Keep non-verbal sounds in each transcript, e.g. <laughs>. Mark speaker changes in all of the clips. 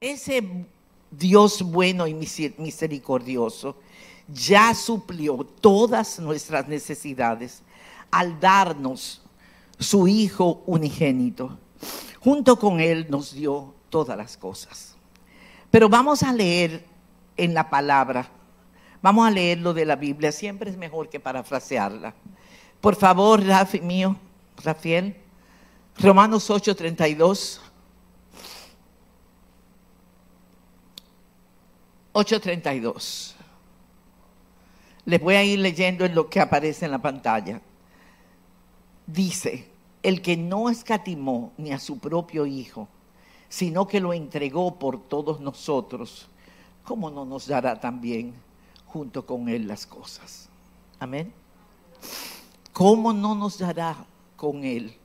Speaker 1: ese Dios bueno y misericordioso ya suplió todas nuestras necesidades al darnos su Hijo unigénito. Junto con Él nos dio todas las cosas. Pero vamos a leer en la palabra, vamos a leer lo de la Biblia, siempre es mejor que parafrasearla. Por favor, Rafi mío, Rafael, Romanos 8:32. 8:32. Les voy a ir leyendo en lo que aparece en la pantalla. Dice, el que no escatimó ni a su propio Hijo, sino que lo entregó por todos nosotros, ¿cómo no nos dará también junto con Él las cosas? Amén. ¿Cómo no nos dará con Él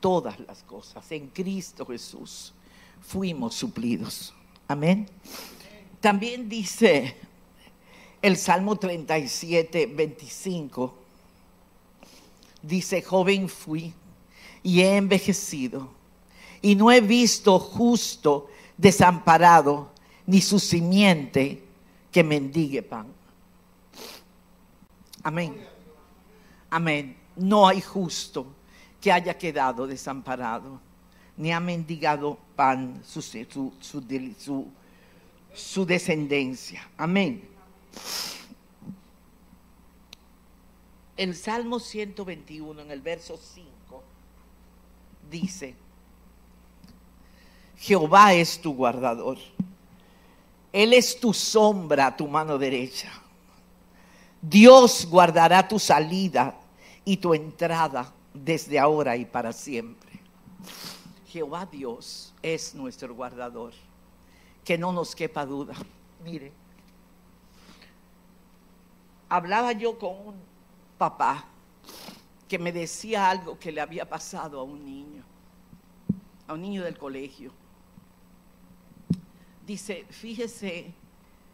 Speaker 1: todas las cosas? En Cristo Jesús fuimos suplidos. Amén. También dice el Salmo 37, 25. Dice, joven fui y he envejecido y no he visto justo desamparado ni su simiente que mendigue pan. Amén. Amén. No hay justo que haya quedado desamparado, ni ha mendigado pan su, su, descendencia. Amén. El Salmo 121, en el verso 5, dice, Jehová es tu guardador. Él es tu sombra, tu mano derecha. Dios guardará tu salida y tu entrada desde ahora y para siempre. Jehová Dios es nuestro guardador. Que no nos quepa duda. Mire, hablaba yo con un papá que me decía algo que le había pasado a un niño, a un niño del colegio. Dice, fíjese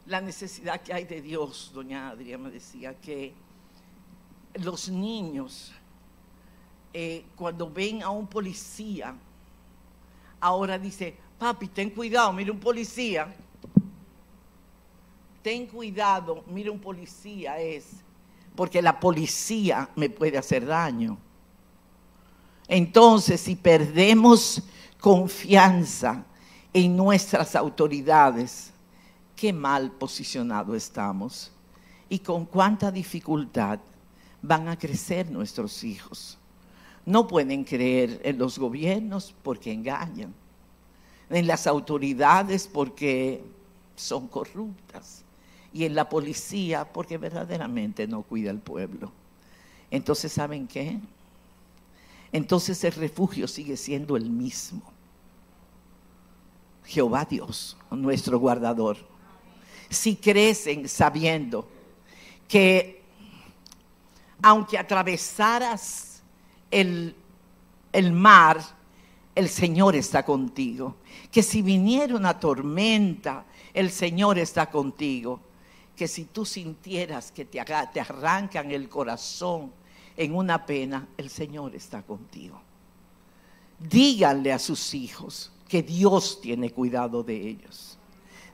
Speaker 1: la necesidad que hay de Dios, doña Adriana me decía, que los niños, eh, cuando ven a un policía, ahora dice, papi, ten cuidado, mira un policía, ten cuidado, mira un policía es, porque la policía me puede hacer daño. Entonces, si perdemos confianza en nuestras autoridades, qué mal posicionado estamos y con cuánta dificultad van a crecer nuestros hijos. No pueden creer en los gobiernos porque engañan, en las autoridades porque son corruptas y en la policía porque verdaderamente no cuida al pueblo. Entonces, ¿saben qué? Entonces el refugio sigue siendo el mismo. Jehová Dios, nuestro guardador. Si crecen sabiendo que aunque atravesaras el, el mar, el Señor está contigo. Que si viniera una tormenta, el Señor está contigo que si tú sintieras que te, te arrancan el corazón en una pena, el Señor está contigo. Díganle a sus hijos que Dios tiene cuidado de ellos.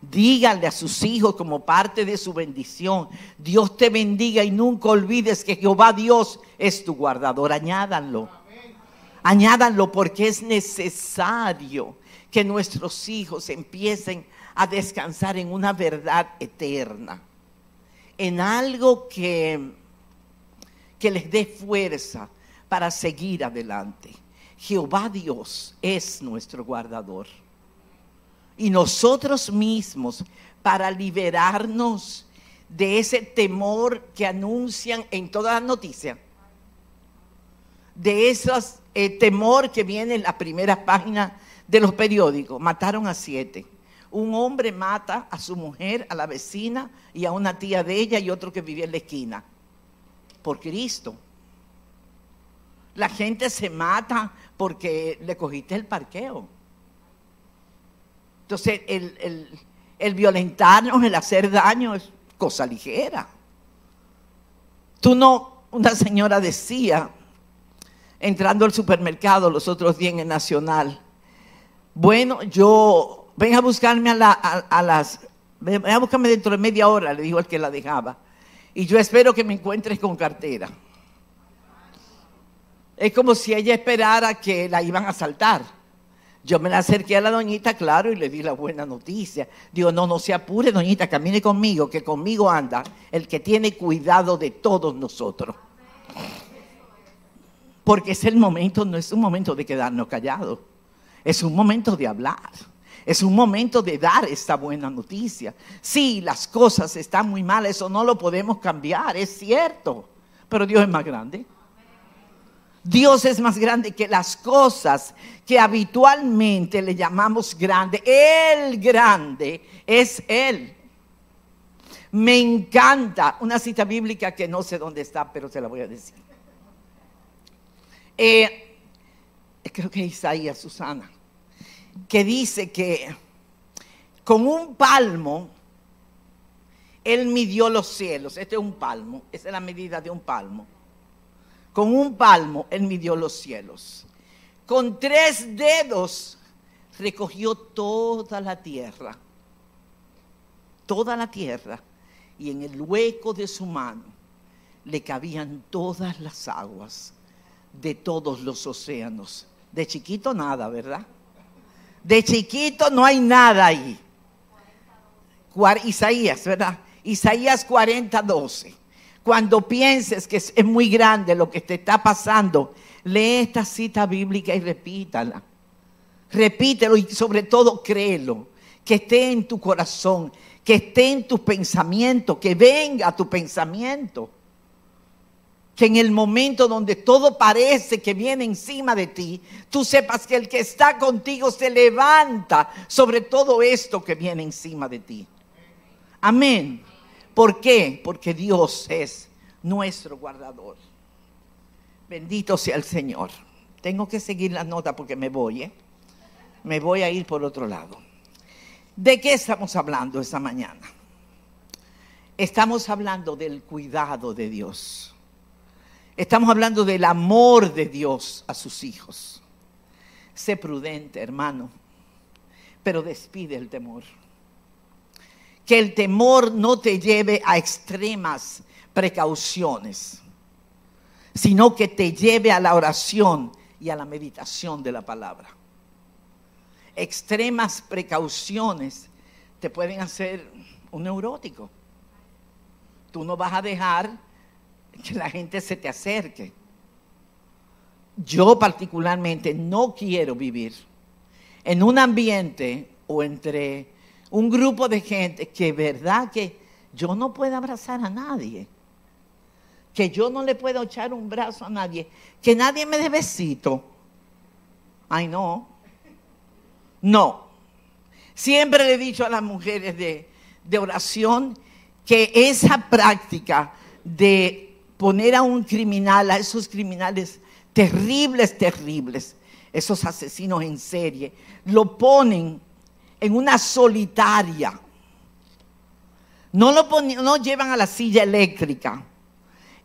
Speaker 1: Díganle a sus hijos como parte de su bendición, Dios te bendiga y nunca olvides que Jehová Dios es tu guardador. Añádanlo. Añádanlo porque es necesario que nuestros hijos empiecen a descansar en una verdad eterna en algo que, que les dé fuerza para seguir adelante. Jehová Dios es nuestro guardador. Y nosotros mismos, para liberarnos de ese temor que anuncian en todas las noticias, de ese eh, temor que viene en la primera página de los periódicos, mataron a siete un hombre mata a su mujer, a la vecina y a una tía de ella y otro que vivía en la esquina. Por Cristo. La gente se mata porque le cogiste el parqueo. Entonces, el, el violentarnos, el hacer daño es cosa ligera. Tú no, una señora decía, entrando al supermercado los otros días en el Nacional, bueno, yo ven a buscarme a, las, ven a buscarme dentro de media hora, le dijo al que la dejaba. Y yo espero que me encuentres con cartera. Es como si ella esperara que la iban a saltar. Yo me la acerqué a la doñita, claro, y le di la buena noticia. Digo, no, no se apure, doñita, camine conmigo, que conmigo anda el que tiene cuidado de todos nosotros. Porque es el momento, no es un momento de quedarnos callados, es un momento de hablar. Es un momento de dar esta buena noticia. Sí, las cosas están muy mal, eso no lo podemos cambiar, es cierto, pero Dios es más grande. Dios es más grande que las cosas que habitualmente le llamamos grande. El grande es Él. Me encanta una cita bíblica que no sé dónde está, pero se la voy a decir. Eh, creo que Isaías, Susana, que dice que con un palmo Él midió los cielos. Este es un palmo, esa es la medida de un palmo con un palmo él midió los cielos. Con tres dedos recogió toda la tierra. Toda la tierra. Y en el hueco de su mano le cabían todas las aguas de todos los océanos. De chiquito nada, ¿verdad? De chiquito no hay nada ahí. Isaías, ¿verdad? Isaías 40, 12. Cuando pienses que es, muy grande lo que te está pasando, lee esta cita bíblica y repítala. Repítelo y sobre todo créelo. Que esté en tu corazón, que esté en tus pensamientos, que venga tu pensamiento. Que en el momento donde todo parece que viene encima de ti, tú sepas que el que está contigo se levanta sobre todo esto que viene encima de ti. Amén. ¿Por qué? Porque Dios es nuestro guardador. Bendito sea el Señor. Tengo que seguir la nota porque me voy, ¿eh? Me voy a ir por otro lado. ¿De qué estamos hablando esta mañana? Estamos hablando del cuidado de Dios. Estamos hablando del amor de Dios a sus hijos. Sé prudente, hermano, pero despide el temor que el temor no te lleve a extremas precauciones, sino que te lleve a la oración y a la meditación de la palabra. Extremas precauciones te pueden hacer un neurótico. Tú no vas a dejar que la gente se te acerque. Yo particularmente no quiero vivir en un ambiente o entre un grupo de gente que verdad que yo no puedo abrazar a nadie, que yo no le puedo echar un brazo a nadie, que nadie me dé besito. Ay, no. No. Siempre le he dicho a las mujeres de, de oración que esa práctica de poner a un criminal, a esos criminales terribles, terribles, esos asesinos en serie, lo ponen en una solitaria. No lo no llevan a la silla eléctrica,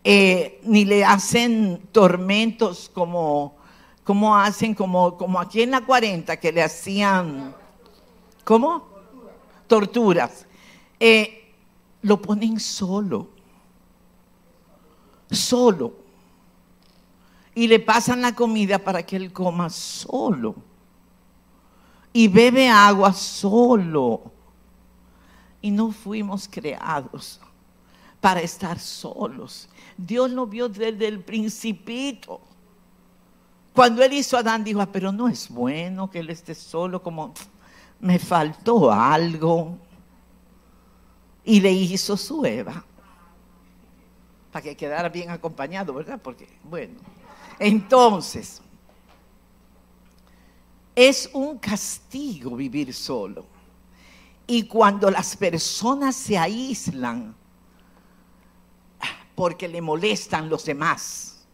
Speaker 1: eh, ni le hacen tormentos como, como hacen, como, como aquí en la 40, que le hacían, ¿cómo? Torturas. Eh, lo ponen solo, solo. Y le pasan la comida para que él coma solo y bebe agua solo. Y no fuimos creados para estar solos. Dios lo vio desde el principito. Cuando él hizo a Adán, dijo, ah, pero no es bueno que él esté solo, como me faltó algo. Y le hizo su Eva. Para que quedara bien acompañado, ¿verdad? Porque, bueno. Entonces, es un castigo vivir solo. Y cuando las personas se aíslan porque le molestan los demás,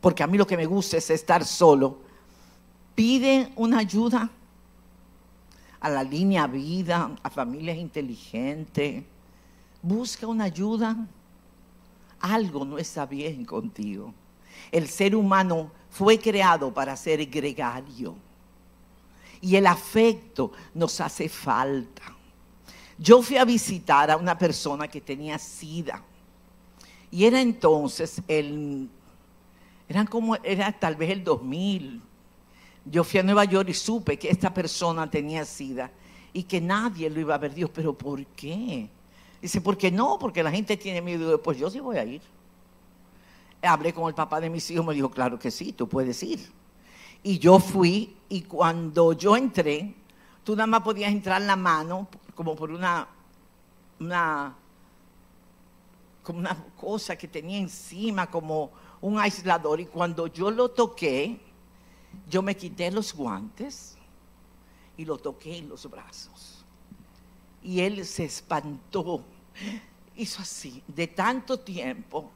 Speaker 1: porque a mí lo que me gusta es estar solo, piden una ayuda a la línea vida, a familias inteligentes, busca una ayuda, algo no está bien contigo. El ser humano fue creado para ser gregario Y el afecto nos hace falta. Yo fui a visitar a una persona que tenía sida. Y era entonces el, eran como, era tal vez el 2000. Yo fui a Nueva York y supe que esta persona tenía sida y que nadie lo iba a ver. Dios, pero ¿por qué? Dice, ¿por qué no? Porque la gente tiene miedo. Pues yo sí voy a ir. Hablé con el papá de mis hijos, me dijo, claro que sí, tú puedes ir. Y yo fui y cuando yo entré, tú nada más podías entrar la mano como por una, una, como una cosa que tenía encima, como un aislador. Y cuando yo lo toqué, yo me quité los guantes y lo toqué en los brazos. Y él se espantó, hizo así, de tanto tiempo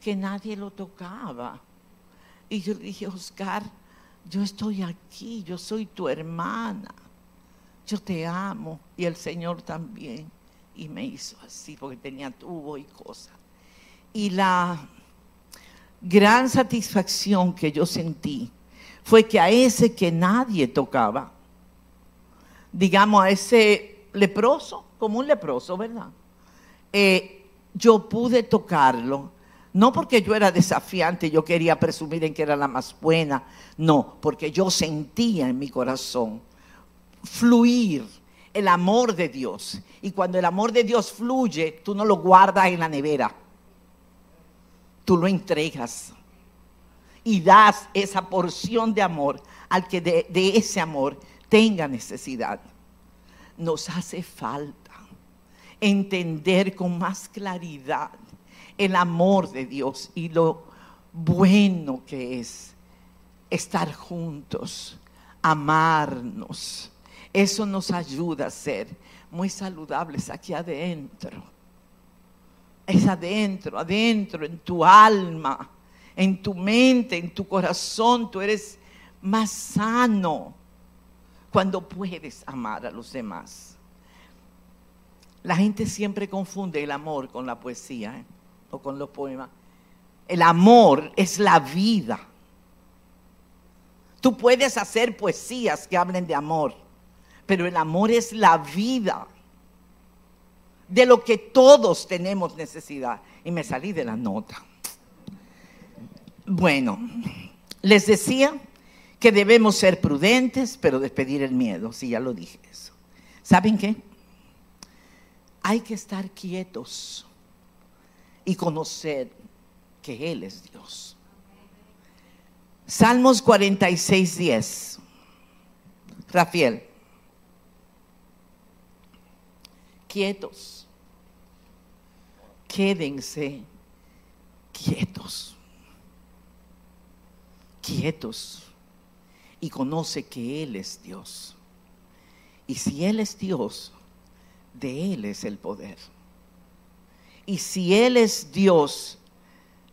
Speaker 1: que nadie lo tocaba. Y yo le dije, Oscar, yo estoy aquí, yo soy tu hermana, yo te amo y el Señor también. Y me hizo así porque tenía tubo y cosas. Y la gran satisfacción que yo sentí fue que a ese que nadie tocaba, digamos a ese leproso, como un leproso, ¿verdad? Eh, yo pude tocarlo no porque yo era desafiante, yo quería presumir en que era la más buena, no, porque yo sentía en mi corazón fluir el amor de Dios. Y cuando el amor de Dios fluye, tú no lo guardas en la nevera, tú lo entregas y das esa porción de amor al que de, de ese amor tenga necesidad. Nos hace falta entender con más claridad el amor de Dios y lo bueno que es estar juntos, amarnos. Eso nos ayuda a ser muy saludables aquí adentro. Es adentro, adentro, en tu alma, en tu mente, en tu corazón. Tú eres más sano cuando puedes amar a los demás. La gente siempre confunde el amor con la poesía. ¿eh? o con los poemas. El amor es la vida. Tú puedes hacer poesías que hablen de amor, pero el amor es la vida de lo que todos tenemos necesidad. Y me salí de la nota. Bueno, les decía que debemos ser prudentes, pero despedir el miedo, si ya lo dije eso. ¿Saben qué? Hay que estar quietos y conocer que Él es Dios. Salmos 46, 10. Rafael. Quietos. Quédense quietos. Quietos. Y conoce que Él es Dios. Y si Él es Dios, de Él es el poder. Y si Él es Dios,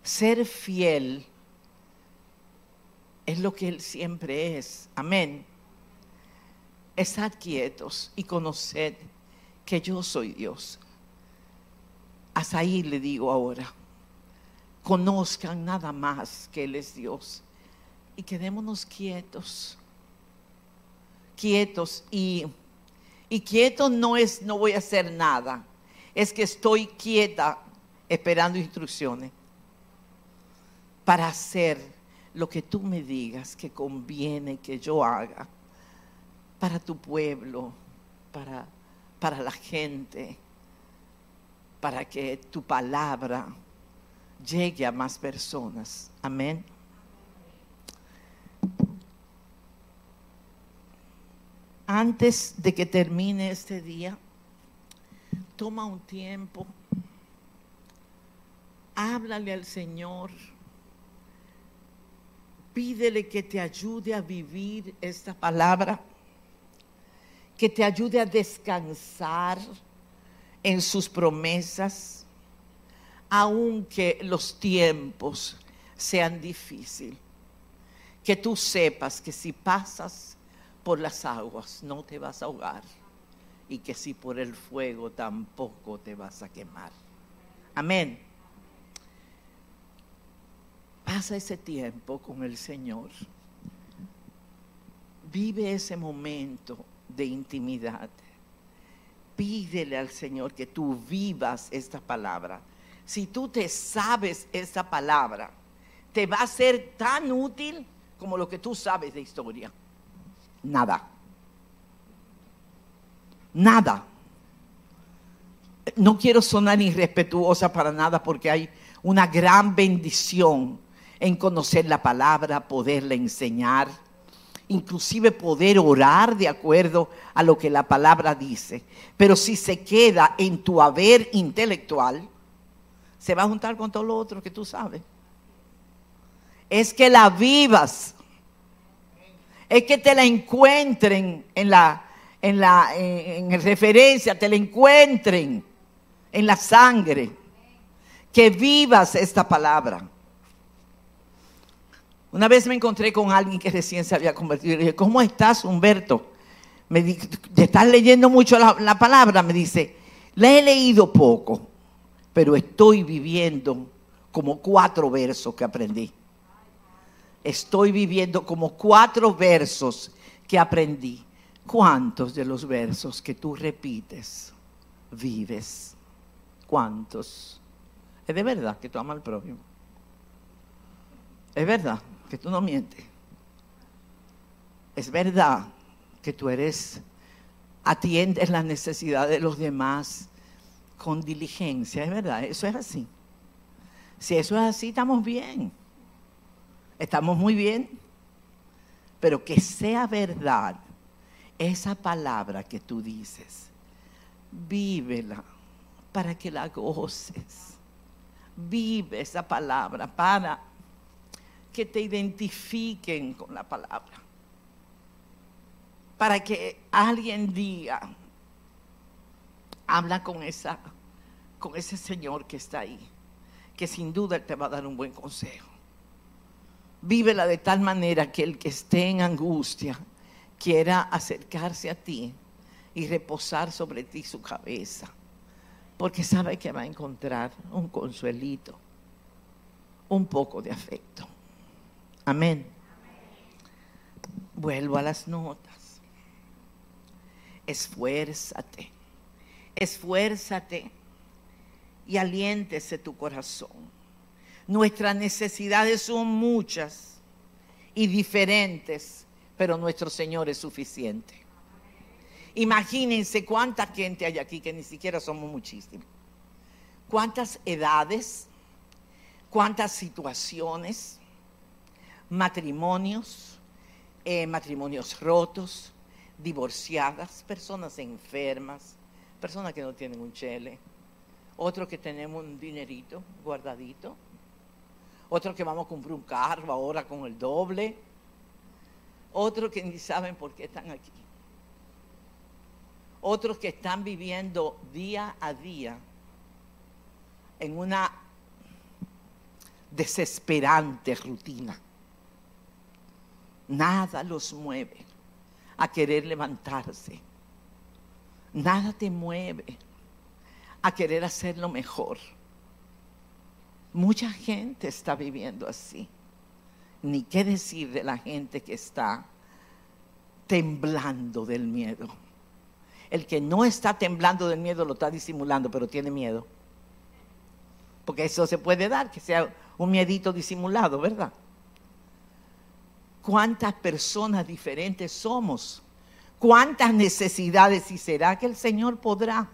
Speaker 1: ser fiel es lo que Él siempre es. Amén. Estad quietos y conoced que yo soy Dios. Hasta ahí le digo ahora. Conozcan nada más que Él es Dios. Y quedémonos quietos. Quietos. Y, y quietos no es no voy a hacer nada es que estoy quieta esperando instrucciones para hacer lo que tú me digas que conviene que yo haga para tu pueblo, para, para la gente, para que tu palabra llegue a más personas. Amén. Antes de que termine este día, toma un tiempo, háblale al Señor, pídele que te ayude a vivir esta palabra, que te ayude a descansar en sus promesas, aunque los tiempos sean difíciles. Que tú sepas que si pasas por las aguas no te vas a ahogar y que si por el fuego tampoco te vas a quemar. Amén. Pasa ese tiempo con el Señor. Vive ese momento de intimidad. Pídele al Señor que tú vivas esta palabra. Si tú te sabes esta palabra, te va a ser tan útil como lo que tú sabes de historia. Nada. Nada. No quiero sonar irrespetuosa para nada porque hay una gran bendición en conocer la palabra, poderla enseñar, inclusive poder orar de acuerdo a lo que la palabra dice. Pero si se queda en tu haber intelectual, se va a juntar con todo lo otro que tú sabes. Es que la vivas. Es que te la encuentren en la en la en referencia, te la encuentren en la sangre. Que vivas esta palabra. Una vez me encontré con alguien que recién se había convertido le dije, ¿cómo estás, Humberto? Me dice, ¿te estás leyendo mucho la, la palabra? Me dice, la he leído poco, pero estoy viviendo como cuatro versos que aprendí. Estoy viviendo como cuatro versos que aprendí. ¿Cuántos de los versos que tú repites vives? ¿Cuántos? Es de verdad que tú amas al prójimo. Es verdad que tú no mientes. Es verdad que tú eres, atiendes las necesidades de los demás con diligencia. Es verdad, eso es así. Si eso es así, estamos bien. Estamos muy bien. Pero que sea verdad esa palabra que tú dices, vívela para que la goces. Vive esa palabra para que te identifiquen con la palabra. Para que alguien diga, habla con esa con ese Señor que está ahí, que sin duda te va a dar un buen consejo. Vívela de tal manera que el que esté en angustia quiera acercarse a ti y reposar sobre ti su cabeza, porque sabe que va a encontrar un consuelito, un poco de afecto. Amén. Vuelvo a las notas. Esfuérzate, esfuérzate y aliéntese tu corazón. Nuestras necesidades son muchas y diferentes, pero nuestro Señor es suficiente. Imagínense cuánta gente hay aquí, que ni siquiera somos muchísimos. Cuántas edades, cuántas situaciones, matrimonios, eh, matrimonios rotos, divorciadas, personas enfermas, personas que no tienen un chele, otros que tenemos un dinerito guardadito, otros que vamos a comprar un carro ahora con el doble, otros que ni saben por qué están aquí, otros que están viviendo día a día en una desesperante rutina Nada los mueve a querer levantarse. Nada te mueve a querer hacerlo mejor. Mucha gente está viviendo así. Ni qué decir de la gente que está temblando del miedo. El que no está temblando del miedo lo está disimulando, pero tiene miedo. Porque eso se puede dar, que sea un miedito disimulado, ¿verdad? cuántas personas diferentes somos, cuántas necesidades y será que el Señor podrá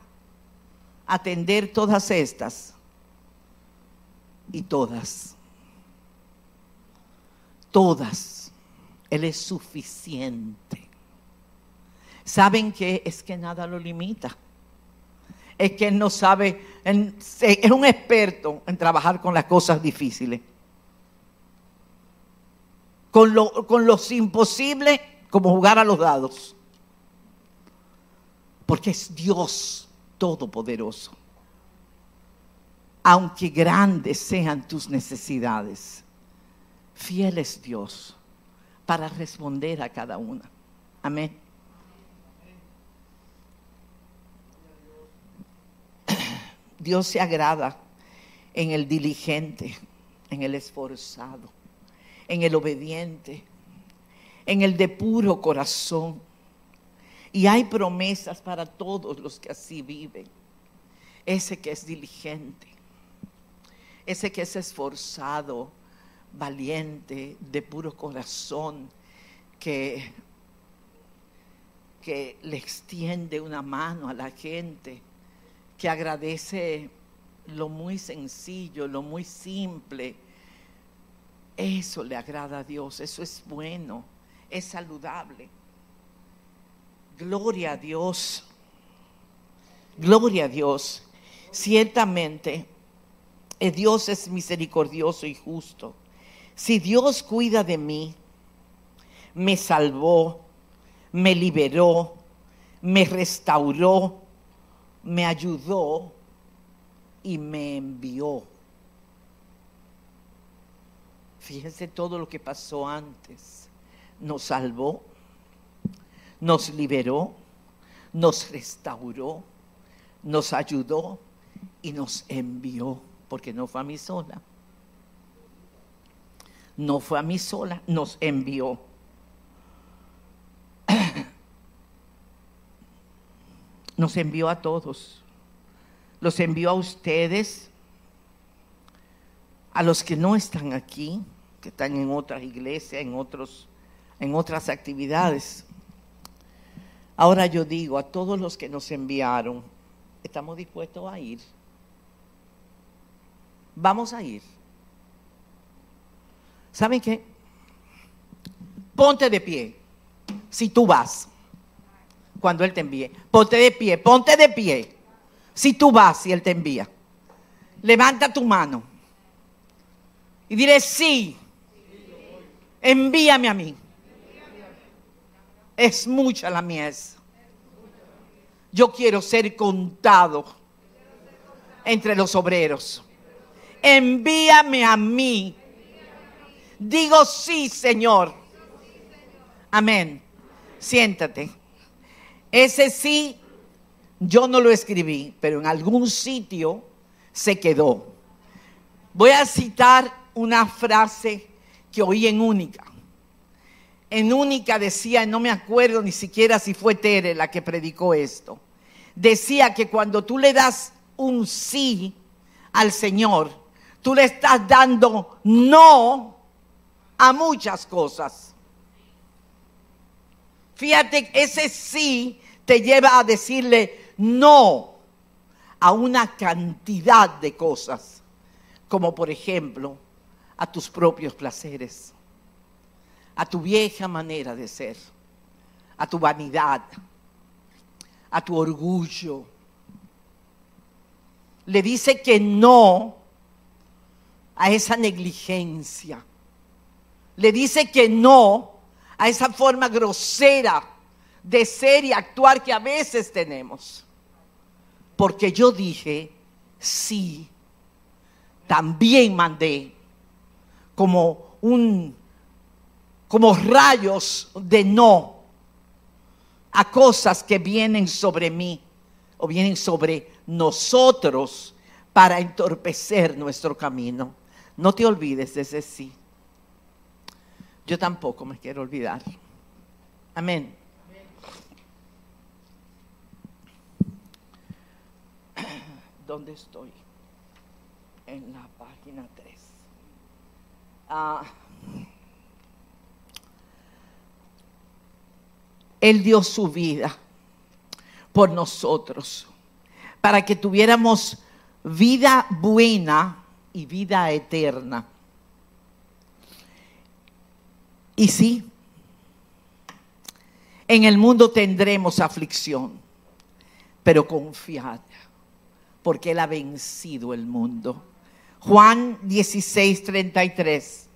Speaker 1: atender todas estas y todas, todas. Él es suficiente. ¿Saben qué? Es que nada lo limita. Es que Él no sabe, es un experto en trabajar con las cosas difíciles con, lo, con los imposibles como jugar a los dados. Porque es Dios todopoderoso. Aunque grandes sean tus necesidades, fiel es Dios para responder a cada una. Amén. <clears throat> Dios se agrada en el diligente, en el esforzado en el obediente, en el de puro corazón. Y hay promesas para todos los que así viven. Ese que es diligente, ese que es esforzado, valiente, de puro corazón, que, que le extiende una mano a la gente, que agradece lo muy sencillo, lo muy simple. Eso le agrada a Dios, eso es bueno, es saludable. Gloria a Dios, gloria a Dios. Ciertamente, Dios es misericordioso y justo. Si Dios cuida de mí, me salvó, me liberó, me restauró, me ayudó y me envió. Fíjense todo lo que pasó antes. Nos salvó, nos liberó, nos restauró, nos ayudó y nos envió, porque no fue a mí sola. No fue a mí sola, nos envió. <clears throat> Nos envió a todos. Los envió a ustedes, a los que no están aquí, que están en otras iglesias, en, otros, en otras actividades. Ahora yo digo a todos los que nos enviaron, estamos dispuestos a ir. Vamos a ir. ¿Saben qué? Ponte de pie si tú vas cuando Él te envíe. Ponte de pie, ponte de pie si tú vas y Él te envía. Levanta tu mano y dile sí, envíame a mí. Es mucha la mies. Yo quiero ser contado entre los obreros. Envíame a mí. Digo sí, Señor. Amén. Siéntate. Ese sí, yo no lo escribí, pero en algún sitio se quedó. Voy a citar una frase que oí en Única en única decía, no me acuerdo ni siquiera si fue Tere la que predicó esto, decía que cuando tú le das un sí al Señor, tú le estás dando no a muchas cosas. Fíjate, ese sí te lleva a decirle no a una cantidad de cosas, como por ejemplo a tus propios placeres a tu vieja manera de ser, a tu vanidad, a tu orgullo. Le dice que no a esa negligencia. Le dice que no a esa forma grosera de ser y actuar que a veces tenemos. Porque yo dije, sí, también mandé como un como rayos de no a cosas que vienen sobre mí o vienen sobre nosotros para entorpecer nuestro camino. No te olvides de ese sí. Yo tampoco me quiero olvidar. Amén. <clears throat> ¿Dónde estoy? En la página 3. Ah. Él dio su vida por nosotros, para que tuviéramos vida buena y vida eterna. Y sí, en el mundo tendremos aflicción, pero confiad, porque Él ha vencido el mundo. Juan 16, 33.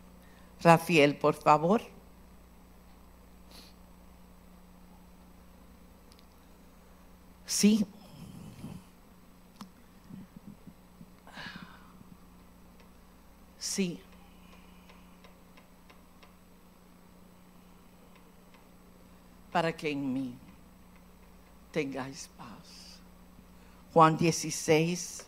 Speaker 1: Rafael, por favor. Sí. Sí. Para que en mí tengáis paz. Juan 16,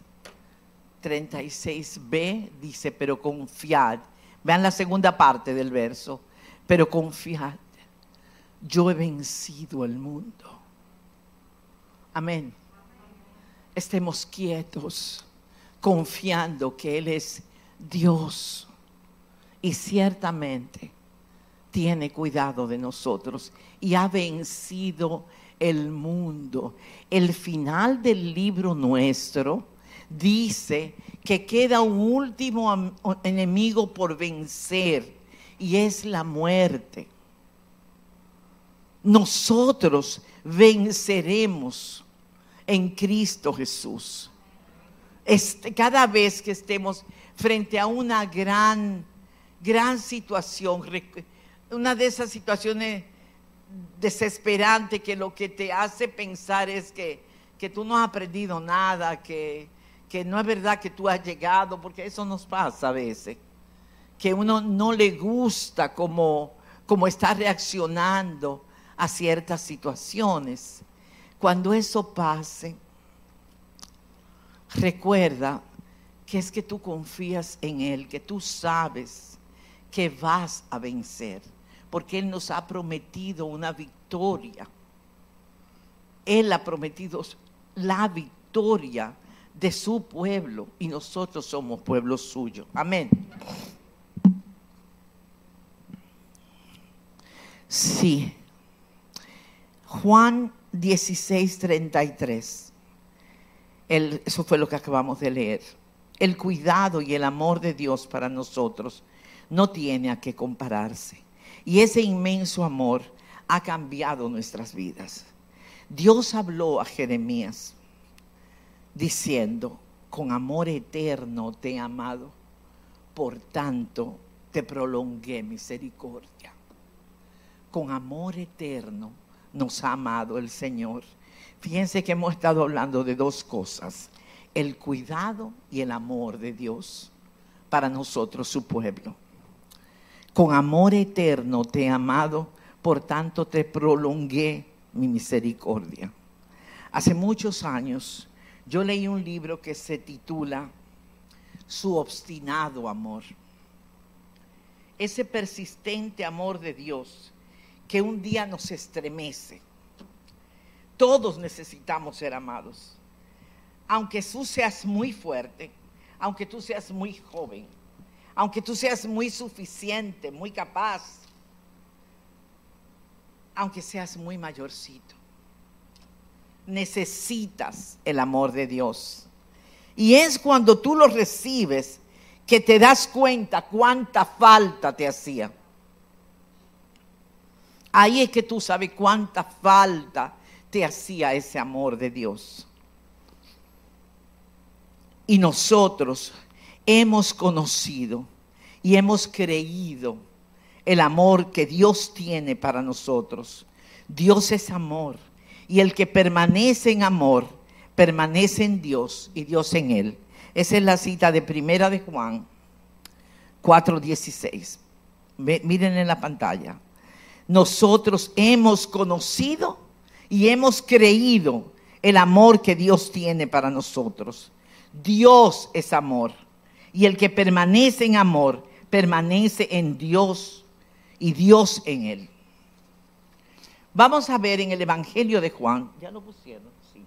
Speaker 1: 36b dice, pero confiad. Vean la segunda parte del verso. Pero confiad yo he vencido el mundo. Amén. Estemos quietos, confiando que Él es Dios y ciertamente tiene cuidado de nosotros y ha vencido el mundo. El final del libro nuestro dice que queda un último enemigo por vencer y es la muerte. Nosotros venceremos en Cristo Jesús. Este, cada vez que estemos frente a una gran, gran situación, una de esas situaciones desesperantes que lo que te hace pensar es que, que tú no has aprendido nada, que, que no es verdad que tú has llegado, porque eso nos pasa a veces, que uno no le gusta como, como está reaccionando a ciertas situaciones. Cuando eso pase, recuerda que es que tú confías en Él, que tú sabes que vas a vencer, porque Él nos ha prometido una victoria. Él ha prometido la victoria de su pueblo y nosotros somos pueblo suyo. Amén. Sí. Juan 16, 33. eso fue lo que acabamos de leer. El cuidado y el amor de Dios para nosotros no tiene a qué compararse. Y ese inmenso amor ha cambiado nuestras vidas. Dios habló a Jeremías diciendo, con amor eterno te he amado, por tanto te prolongué misericordia. Con amor eterno nos ha amado el Señor. Fíjense que hemos estado hablando de dos cosas, el cuidado y el amor de Dios para nosotros, su pueblo. Con amor eterno te he amado, por tanto te prolongué mi misericordia. Hace muchos años yo leí un libro que se titula Su obstinado amor. Ese persistente amor de Dios que un día nos estremece. Todos necesitamos ser amados. Aunque tú seas muy fuerte, aunque tú seas muy joven, aunque tú seas muy suficiente, muy capaz, aunque seas muy mayorcito necesitas el amor de Dios. Y es cuando tú lo recibes que te das cuenta cuánta falta te hacía. Ahí es que tú sabes cuánta falta te hacía ese amor de Dios. Y nosotros hemos conocido y hemos creído el amor que Dios tiene para nosotros. Dios es amor. Y el que permanece en amor, permanece en Dios y Dios en él. Esa es la cita de Primera de Juan 4:16. Miren en la pantalla. Nosotros hemos conocido y hemos creído el amor que Dios tiene para nosotros. Dios es amor. Y el que permanece en amor, permanece en Dios y Dios en él. Vamos a ver en el Evangelio de Juan, ya lo pusieron, sí.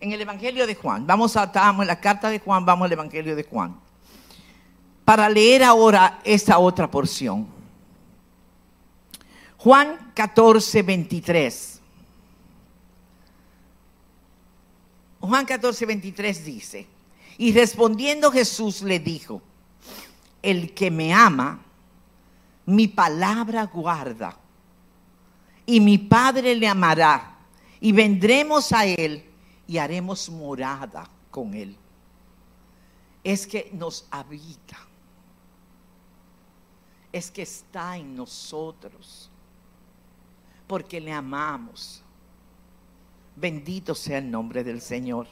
Speaker 1: En el Evangelio de Juan, vamos a, estamos en la carta de Juan, vamos al Evangelio de Juan. Para leer ahora esta otra porción. Juan 14, 23. Juan 14, 23 dice, y respondiendo Jesús le dijo, el que me ama, mi palabra guarda y mi Padre le amará, y vendremos a Él y haremos morada con Él. Es que nos habita, es que está en nosotros, porque le amamos. Bendito sea el nombre del Señor.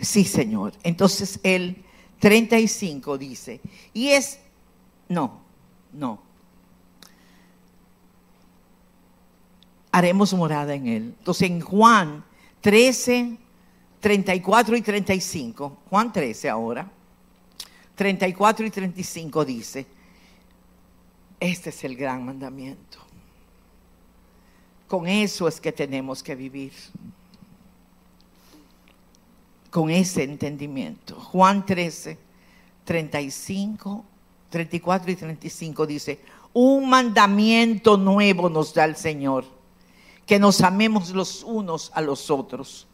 Speaker 1: Sí, Señor. Entonces el 35 dice, y es, no, no, haremos morada en él. Entonces en Juan 13, 34 y 35, Juan 13 ahora, 34 y 35 dice, este es el gran mandamiento. Con eso es que tenemos que vivir. Con ese entendimiento. Juan 13, 35, 34 y 35 dice, un mandamiento nuevo nos da el Señor, que nos amemos los unos a los otros,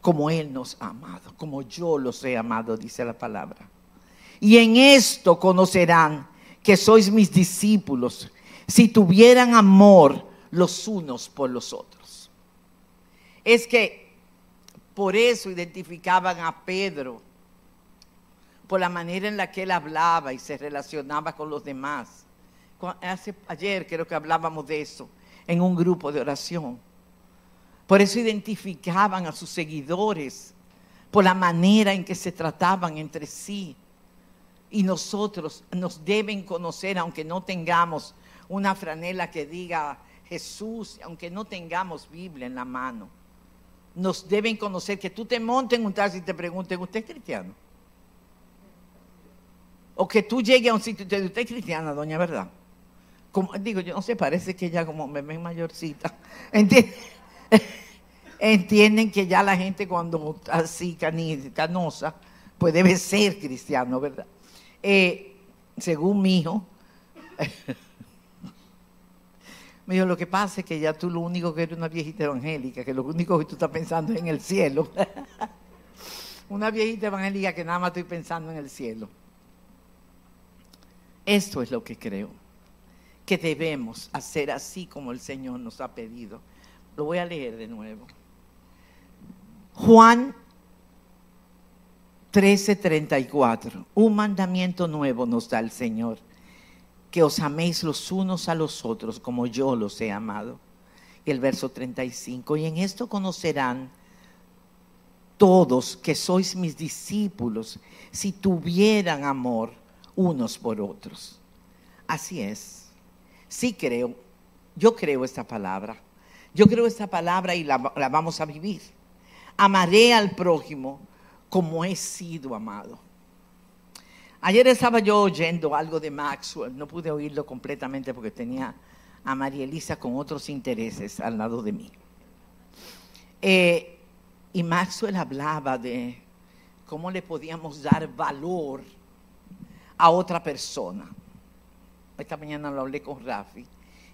Speaker 1: como Él nos ha amado, como yo los he amado, dice la palabra. Y en esto conocerán que sois mis discípulos, si tuvieran amor los unos por los otros. Es que por eso identificaban a Pedro, por la manera en la que él hablaba y se relacionaba con los demás. ayer creo que hablábamos de eso en un grupo de oración. Por eso identificaban a sus seguidores, por la manera en que se trataban entre sí. Y nosotros nos deben conocer, aunque no tengamos una franela que diga Jesús, aunque no tengamos Biblia en la mano, nos deben conocer que tú te montes en un taxi y te pregunten, ¿usted es cristiano? O que tú llegues a un sitio y te digan, ¿usted es cristiana, doña verdad? Digo, yo no sé, parece que ya como me ven mayorcita. <laughs> <laughs> Entienden que ya la gente cuando así canosa, pues debe ser cristiano, ¿verdad? Eh, según mi hijo, <laughs> me dijo, lo que pasa es que ya tú lo único que eres una viejita evangélica, que lo único que tú estás pensando es en el cielo. <laughs> una viejita evangélica que nada más estoy pensando en el cielo. Esto es lo que creo, que debemos hacer así como el Señor nos ha pedido. Lo voy a leer de nuevo. Juan 13:34, un mandamiento nuevo nos da el Señor que os améis los unos a los otros como yo los he amado. Y el verso 35, y en esto conocerán todos que sois mis discípulos si tuvieran amor unos por otros. Así es. Sí creo, yo creo esta palabra. Yo creo esta palabra y la, la vamos a vivir. Amaré al prójimo como he sido amado. Ayer estaba yo oyendo algo de Maxwell, no pude oírlo completamente porque tenía a María Elisa con otros intereses al lado de mí. Eh, y Maxwell hablaba de cómo le podíamos dar valor a otra persona. Esta mañana lo hablé con Rafi.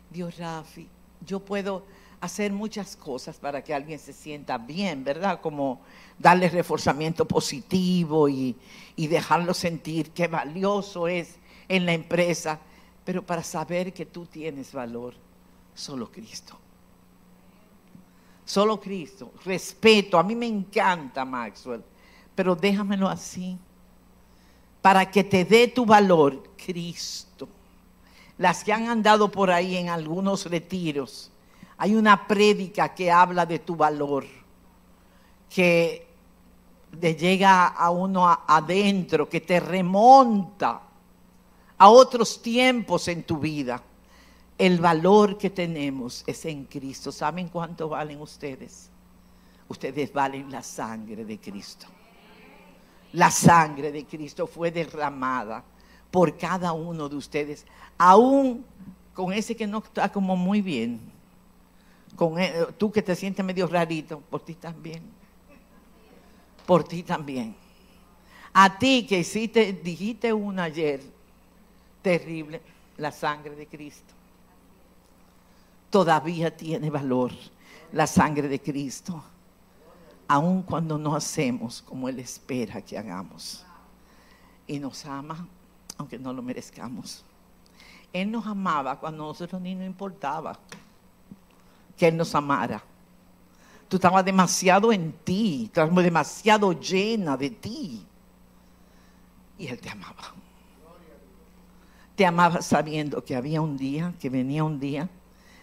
Speaker 1: Dios, Rafi, yo puedo hacer muchas cosas para que alguien se sienta bien, ¿verdad? Como darle reforzamiento positivo y, dejarlo sentir qué valioso es en la empresa, pero para saber que tú tienes valor, solo Cristo. Solo Cristo. Respeto, a mí me encanta Maxwell, pero déjamelo así. Para que te dé tu valor, Cristo. Las que han andado por ahí en algunos retiros, hay una prédica que habla de tu valor, que te llega a uno adentro, que te remonta a otros tiempos en tu vida. El valor que tenemos es en Cristo. ¿Saben cuánto valen ustedes? Ustedes valen la sangre de Cristo. La sangre de Cristo fue derramada por cada uno de ustedes, aún con ese que no está como muy bien con tú que te sientes medio rarito, por ti también. Por ti también. A ti que hiciste, dijiste una ayer terrible, la sangre de Cristo. Todavía tiene valor la sangre de Cristo, aun cuando no hacemos como Él espera que hagamos. Y nos ama, aunque no lo merezcamos. Él nos amaba cuando nosotros ni nos importaba que Él nos amara. Tú estabas demasiado en ti, estabas demasiado llena de ti. Y Él te amaba. Te amaba sabiendo que había un día, que venía un día,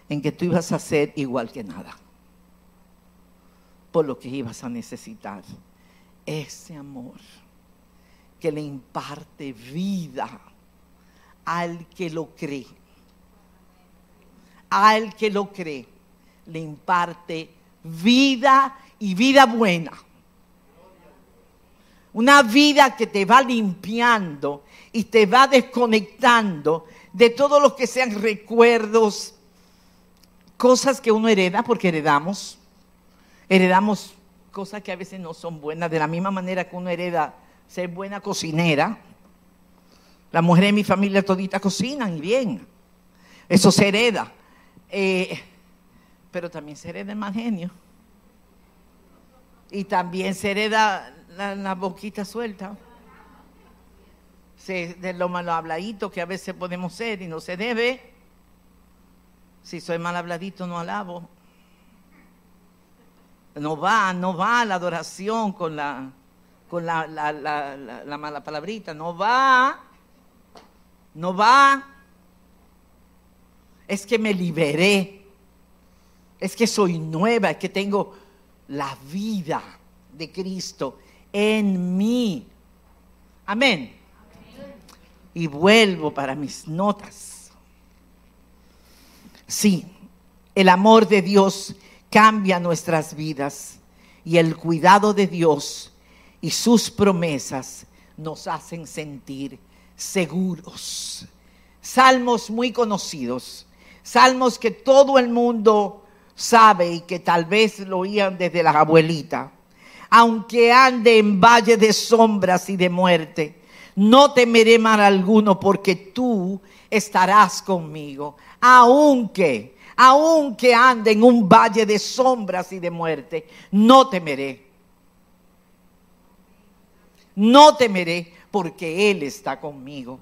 Speaker 1: en que tú ibas a ser igual que nada. Por lo que ibas a necesitar. Ese amor que le imparte vida al que lo cree. Al que lo cree le imparte vida y vida buena. Una vida que te va limpiando y te va desconectando de todos los que sean recuerdos cosas que uno hereda porque heredamos. Heredamos cosas que a veces no son buenas, de la misma manera que uno hereda ser buena cocinera. La mujer de mi familia todita cocinan y bien. Eso se hereda. Eh, pero también se hereda el mal genio. Y también se hereda la, boquita suelta. de lo malo habladito que a veces podemos ser y no se debe. Si soy mal habladito, no alabo. No va, no va la adoración con la, con la, la mala palabrita. No va. No va. Es que me liberé. Es que soy nueva, es que tengo la vida de Cristo en mí. Amén. Y vuelvo para mis notas. Sí, el amor de Dios cambia nuestras vidas y el cuidado de Dios y sus promesas nos hacen sentir seguros. Salmos muy conocidos, salmos que todo el mundo sabe y que tal vez lo oían desde las abuelitas. Aunque ande en valle de sombras y de muerte, no temeré mal alguno porque tú estarás conmigo. Aunque, aunque ande en un valle de sombras y de muerte, no temeré. No temeré porque Él está conmigo.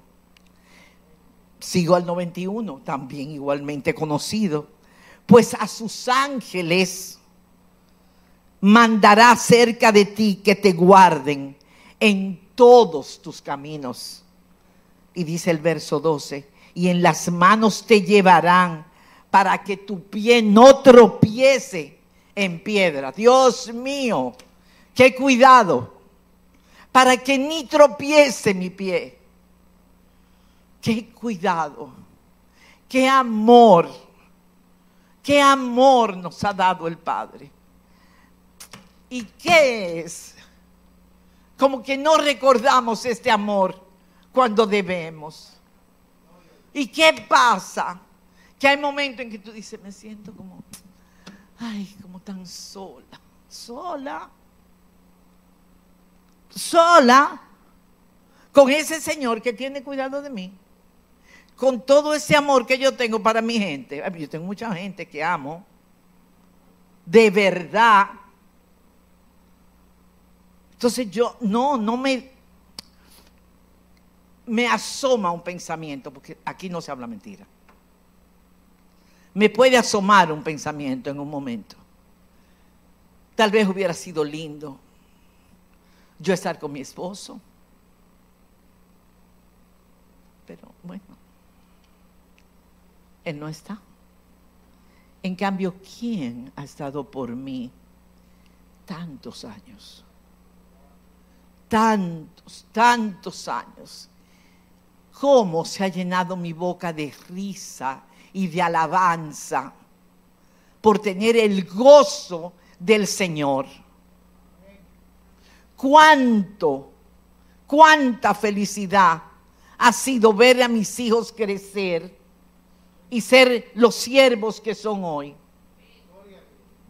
Speaker 1: Sigo al 91, también igualmente conocido pues a sus ángeles mandará cerca de ti que te guarden en todos tus caminos. Y dice el verso 12, y en las manos te llevarán para que tu pie no tropiece en piedra. Dios mío, qué cuidado, para que ni tropiece mi pie. Qué cuidado, qué amor qué amor nos ha dado el Padre. ¿Y qué es? Como que no recordamos este amor cuando debemos. ¿Y qué pasa? Que hay momentos en que tú dices, me siento como, ay, como tan sola, sola, sola, con ese Señor que tiene cuidado de mí con todo ese amor que yo tengo para mi gente, yo tengo mucha gente que amo, de verdad. Entonces yo, no, no me, me asoma un pensamiento, porque aquí no se habla mentira. Me puede asomar un pensamiento en un momento. Tal vez hubiera sido lindo yo estar con mi esposo. Pero bueno. Él no está. En cambio, ¿quién ha estado por mí tantos años? Tantos, tantos años. ¿Cómo se ha llenado mi boca de risa y de alabanza por tener el gozo del Señor? ¿Cuánto, cuánta felicidad ha sido ver a mis hijos crecer? Y ser los siervos que son hoy.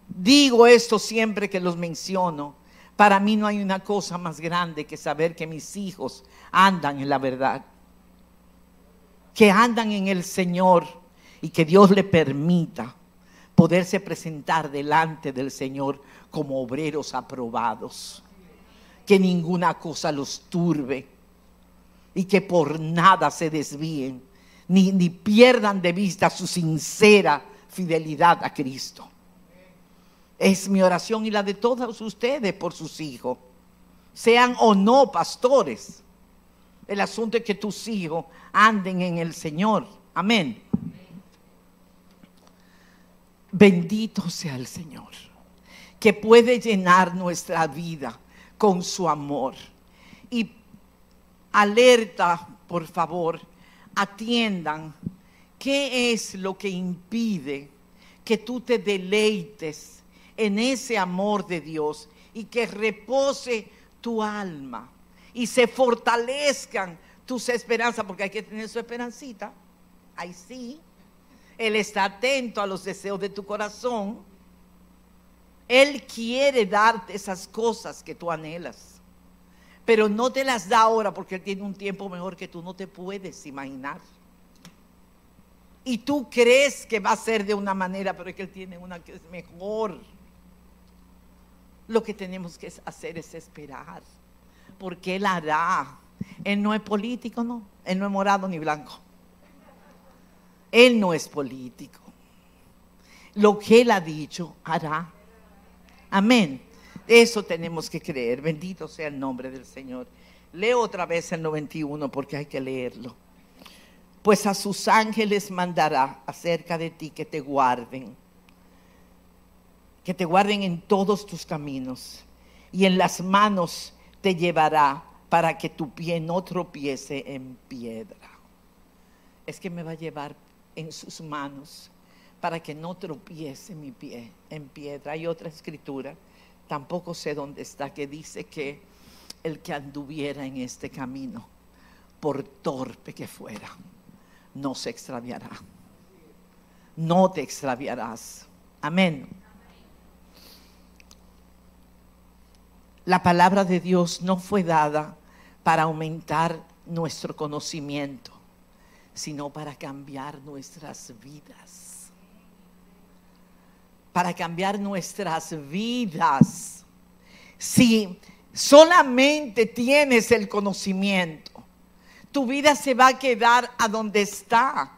Speaker 1: Digo esto siempre que los menciono. Para mí no hay una cosa más grande que saber que mis hijos andan en la verdad, que andan en el Señor y que Dios le permita poderse presentar delante del Señor como obreros aprobados, que ninguna cosa los turbe y que por nada se desvíen ni, pierdan de vista su sincera fidelidad a Cristo. Es mi oración y la de todos ustedes por sus hijos, sean o no pastores. El asunto es que tus hijos anden en el Señor. Amén. Bendito sea el Señor, que puede llenar nuestra vida con su amor. Y alerta, por favor, atiendan qué es lo que impide que tú te deleites en ese amor de Dios y que repose tu alma y se fortalezcan tus esperanzas, porque hay que tener su esperancita, ahí sí, Él está atento a los deseos de tu corazón. Él quiere darte esas cosas que tú anhelas. Pero no te las da ahora porque Él tiene un tiempo mejor que tú no te puedes imaginar. Y tú crees que va a ser de una manera, pero es que Él tiene una que es mejor. Lo que tenemos que hacer es esperar, porque Él hará. Él no es político, no. Él no es morado ni blanco. Él no es político. Lo que Él ha dicho, hará. Amén. Eso tenemos que creer. Bendito sea el nombre del Señor. Leo otra vez el 91 porque hay que leerlo. Pues a sus ángeles mandará acerca de ti que te guarden que te guarden en todos tus caminos y en las manos te llevará para que tu pie no tropiece en piedra. Es que me va a llevar en sus manos para que no tropiece mi pie en piedra. Hay otra escritura, tampoco sé dónde está, que dice que el que anduviera en este camino, por torpe que fuera, no se extraviará. No te extraviarás. Amén. La palabra de Dios no fue dada para aumentar nuestro conocimiento, sino para cambiar nuestras vidas. Para cambiar nuestras vidas. Si solamente tienes el conocimiento, tu vida se va a quedar a donde está.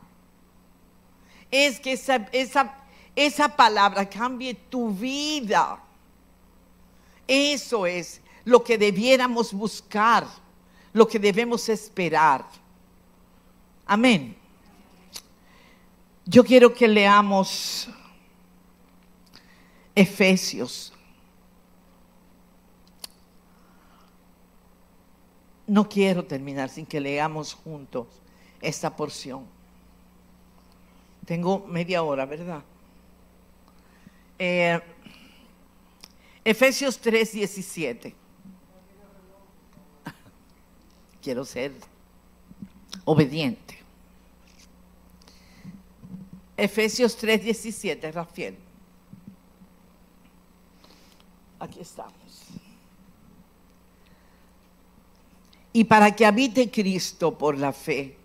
Speaker 1: Es que esa, esa, esa palabra cambie tu vida. Eso es lo que debiéramos buscar, lo que debemos esperar. Amén. Yo quiero que leamos Efesios. No quiero terminar sin que leamos juntos esta porción. Tengo media hora, ¿verdad? Eh, Efesios 3, 17. <laughs> Quiero ser obediente. Efesios 3, 17, Rafael. Aquí estamos. Y para que habite Cristo por la fe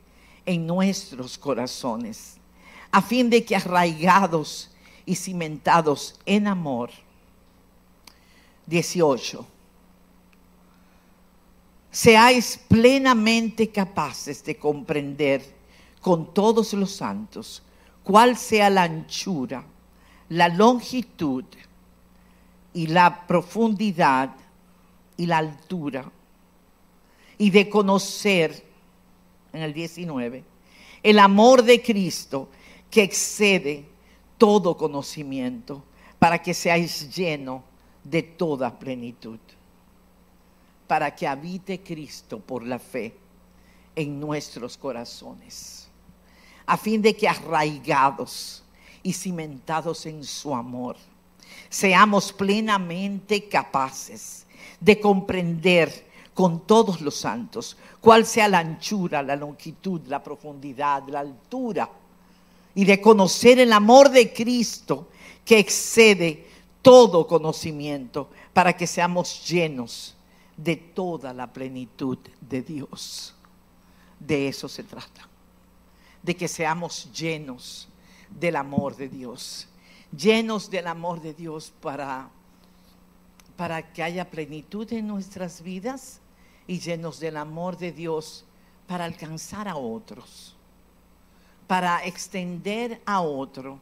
Speaker 1: en nuestros corazones, a fin de que arraigados y cimentados en amor, 18. Seáis plenamente capaces de comprender con todos los santos cuál sea la anchura, la longitud y la profundidad y la altura, y de conocer, en el 19, el amor de Cristo que excede todo conocimiento, para que seáis llenos de toda plenitud, para que habite Cristo por la fe en nuestros corazones, a fin de que arraigados y cimentados en su amor, seamos plenamente capaces de comprender con todos los santos cuál sea la anchura, la longitud, la profundidad, la altura, y de conocer el amor de Cristo que excede todo conocimiento para que seamos llenos de toda la plenitud de Dios. De eso se trata. De que seamos llenos del amor de Dios. Llenos del amor de Dios para, para que haya plenitud en nuestras vidas y llenos del amor de Dios para alcanzar a otros. Para extender a otro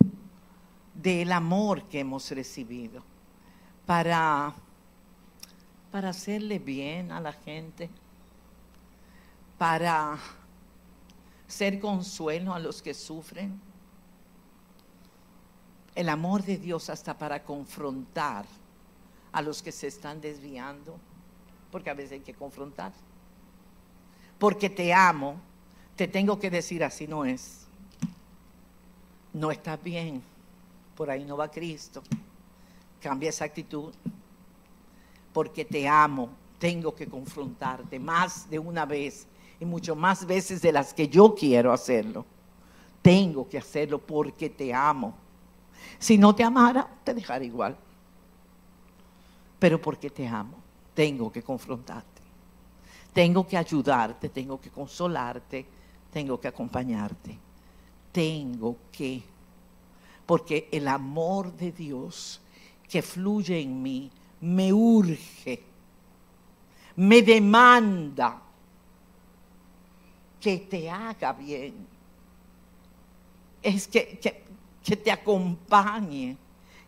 Speaker 1: del amor que hemos recibido para, para hacerle bien a la gente, para ser consuelo a los que sufren. El amor de Dios hasta para confrontar a los que se están desviando, porque a veces hay que confrontar. Porque te amo, te tengo que decir así no es. No estás bien por ahí no va Cristo. Cambia esa actitud. Porque te amo, tengo que confrontarte más de una vez y mucho más veces de las que yo quiero hacerlo. Tengo que hacerlo porque te amo. Si no te amara, te dejaré igual. Pero porque te amo, tengo que confrontarte. Tengo que ayudarte, tengo que consolarte, tengo que acompañarte. Tengo que, porque el amor de Dios que fluye en mí me urge, me demanda que te haga bien. Es que, que, te acompañe,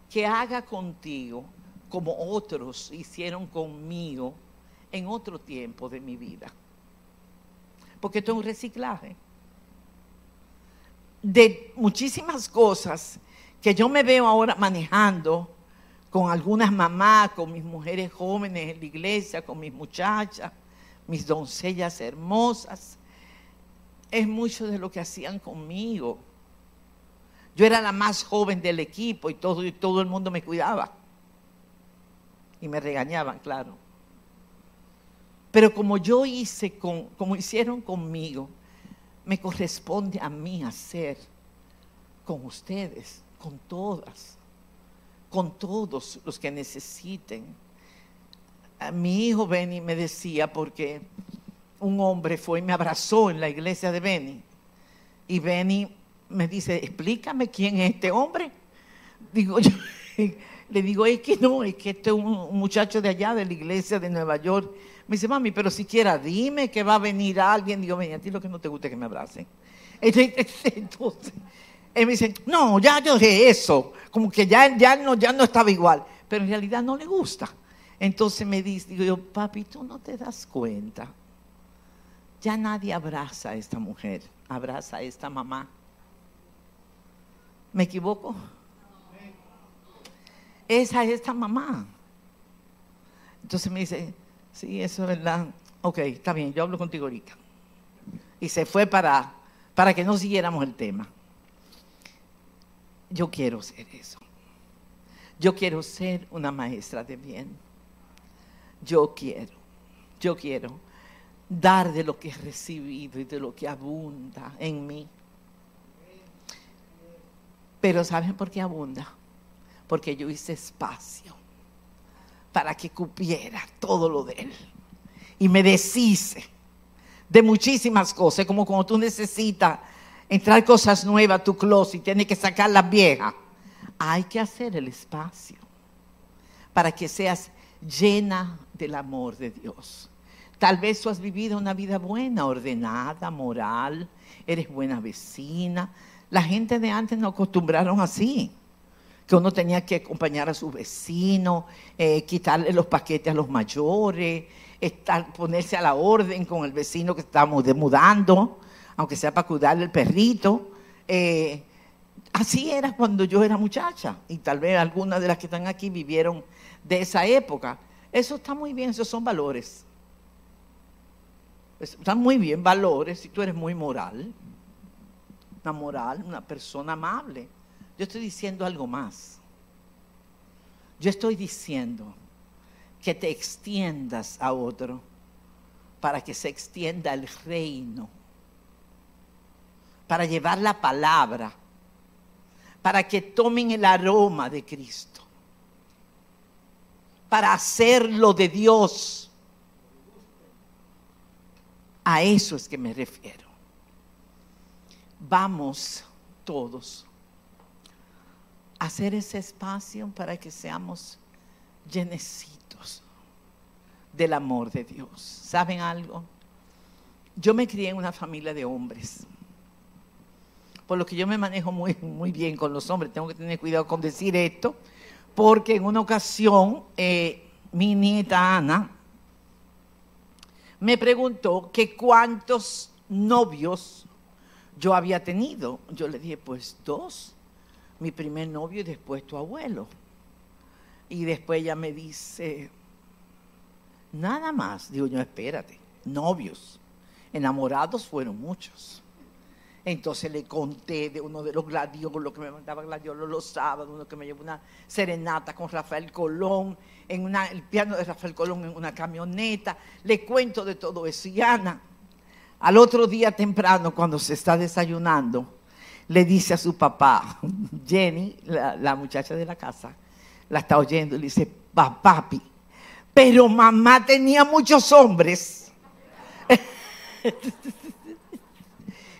Speaker 1: que haga contigo como otros hicieron conmigo en otro tiempo de mi vida. Porque esto es un reciclaje de muchísimas cosas que yo me veo ahora manejando con algunas mamás, con mis mujeres jóvenes en la iglesia, con mis muchachas, mis doncellas hermosas. Es mucho de lo que hacían conmigo. Yo era la más joven del equipo y todo, todo el mundo me cuidaba. Y me regañaban, claro. Pero como yo hice, con, como hicieron conmigo, me corresponde a mí hacer con ustedes, con todas, con todos los que necesiten. A mi hijo Benny me decía, porque un hombre fue y me abrazó en la iglesia de Benny, y Benny me dice, explícame quién es este hombre. Digo <laughs> yo, le digo, es que no, es que este es un muchacho de allá, de la iglesia de Nueva York. Me dice, mami, pero siquiera dime que va a venir alguien. Digo, ven, a ti lo que no te gusta que me abracen. <laughs> Entonces, él me dice, no, ya yo dije eso. Como que ya, ya, no, ya no estaba igual. Pero en realidad no le gusta. Entonces me dice, digo yo, papi, tú no te das cuenta. Ya nadie abraza a esta mujer, abraza a esta mamá. ¿Me equivoco? Esa es esta mamá. Entonces me dice, sí, eso es verdad. Ok, está bien, yo hablo contigo ahorita. Y se fue para, para que no siguiéramos el tema. Yo quiero ser eso. Yo quiero ser una maestra de bien. Yo quiero, yo quiero dar de lo que he recibido y de lo que abunda en mí. Pero ¿saben por qué abunda? porque yo hice espacio para que cupiera todo lo de él. Y me deshice de muchísimas cosas, como cuando tú necesitas entrar cosas nuevas a tu closet y tienes que sacar las viejas. Hay que hacer el espacio para que seas llena del amor de Dios. Tal vez tú has vivido una vida buena, ordenada, moral, eres buena vecina. La gente de antes no acostumbraron así que uno tenía que acompañar a su vecino, eh, quitarle los paquetes a los mayores, ponerse a la orden con el vecino que estábamos demudando, aunque sea para cuidarle el perrito. Eh, así era cuando yo era muchacha y tal vez algunas de las que están aquí vivieron de esa época. Eso está muy bien, esos son valores. Están muy bien valores si tú eres muy moral, una moral, una persona amable. Yo estoy diciendo algo más. Yo estoy diciendo que te extiendas a otro para que se extienda el reino, para llevar la palabra, para que tomen el aroma de Cristo, para hacerlo de Dios. A eso es que me refiero. Vamos todos hacer ese espacio para que seamos llenecitos del amor de Dios. ¿Saben algo? Yo me crié en una familia de hombres. Por lo que yo me manejo muy, muy bien con los hombres. Tengo que tener cuidado con decir esto. Porque en una ocasión eh, mi nieta Ana me preguntó que cuántos novios yo había tenido. Yo le dije, pues dos mi primer novio y después tu abuelo. Y después ella me dice, nada más. Digo yo, espérate, novios. Enamorados fueron muchos. Entonces le conté de uno de los gladiolos que me mandaba gladiolos los sábados, uno que me llevó una serenata con Rafael Colón, en una, el piano de Rafael Colón en una camioneta. Le cuento de todo eso. Y Ana, al otro día temprano, cuando se está desayunando, le dice a su papá, <laughs> Jenny, la, muchacha de la casa, la está oyendo y le dice, papi, pero mamá tenía muchos hombres. <laughs>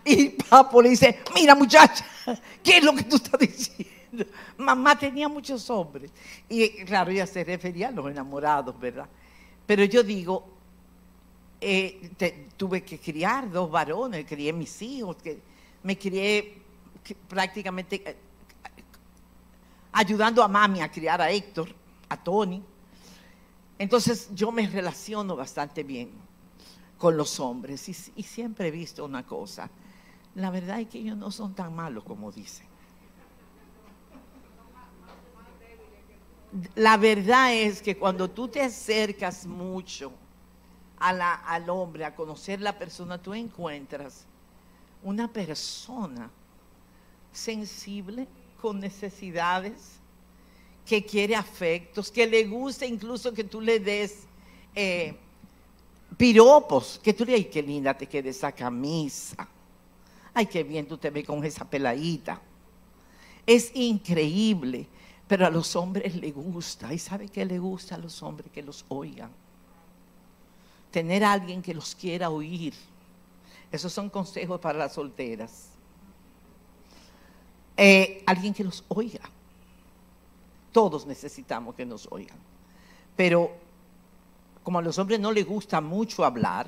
Speaker 1: y papo le dice, mira muchacha, ¿qué es lo que tú estás diciendo? Mamá tenía muchos hombres. Y claro, ella se refería a los enamorados, ¿verdad? Pero yo digo, eh, tuve que criar dos varones, crié mis hijos, que me crié prácticamente eh, ayudando a mami a criar a Héctor, a Tony. Entonces yo me relaciono bastante bien con los hombres y siempre he visto una cosa, la verdad es que ellos no son tan malos como dicen. La verdad es que cuando tú te acercas mucho a la, al hombre, a conocer la persona, tú encuentras una persona sensible, con necesidades, que quiere afectos, que le gusta incluso que tú le des eh, piropos, que tú le digas, qué linda te queda esa camisa, ay, qué bien tú te ves con esa peladita. Es increíble, pero a los hombres le gusta, y sabe qué le gusta a los hombres que los oigan. Tener a alguien que los quiera oír. Esos son consejos para las solteras. Eh, alguien que los oiga. Todos necesitamos que nos oigan. Pero como a los hombres no les gusta mucho hablar,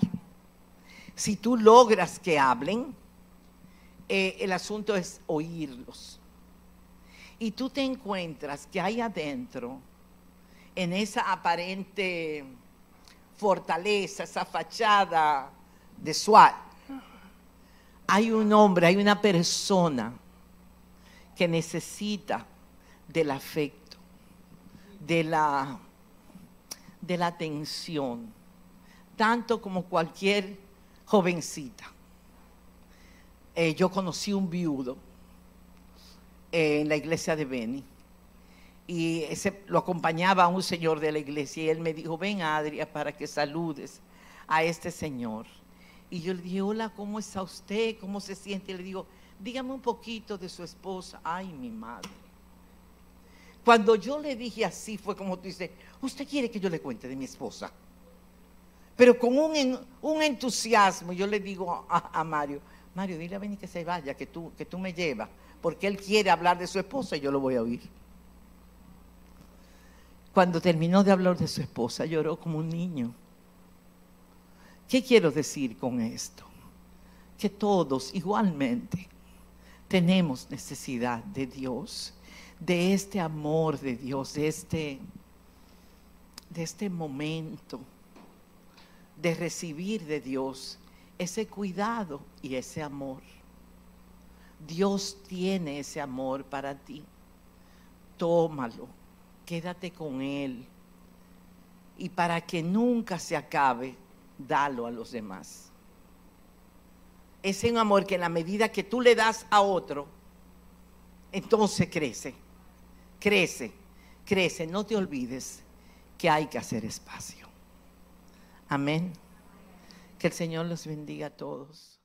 Speaker 1: si tú logras que hablen, eh, el asunto es oírlos. Y tú te encuentras que hay adentro, en esa aparente fortaleza, esa fachada de SWAT, hay un hombre, hay una persona que necesita del afecto, de la, de la atención, tanto como cualquier jovencita. Eh, yo conocí un viudo en la iglesia de Beni y ese, lo acompañaba un señor de la iglesia y él me dijo, ven Adria para que saludes a este señor. Y yo le dije, hola, ¿cómo está usted? ¿Cómo se siente? Y le digo, dígame un poquito de su esposa. Ay, mi madre. Cuando yo le dije así, fue como tú dices, ¿usted quiere que yo le cuente de mi esposa? Pero con un, un entusiasmo, yo le digo a, Mario, Mario, dile a Benny que se vaya, que tú, que tú me llevas, porque él quiere hablar de su esposa y yo lo voy a oír. Cuando terminó de hablar de su esposa, lloró como un niño. ¿Qué quiero decir con esto? Que todos igualmente tenemos necesidad de Dios, de este amor de Dios, de este, de este momento de recibir de Dios ese cuidado y ese amor. Dios tiene ese amor para ti. Tómalo, quédate con Él. Y para que nunca se acabe, dalo a los demás es un amor que en la medida que tú le das a otro, entonces crece, crece, crece. No te olvides que hay que hacer espacio. Amén. Que el Señor los bendiga a todos.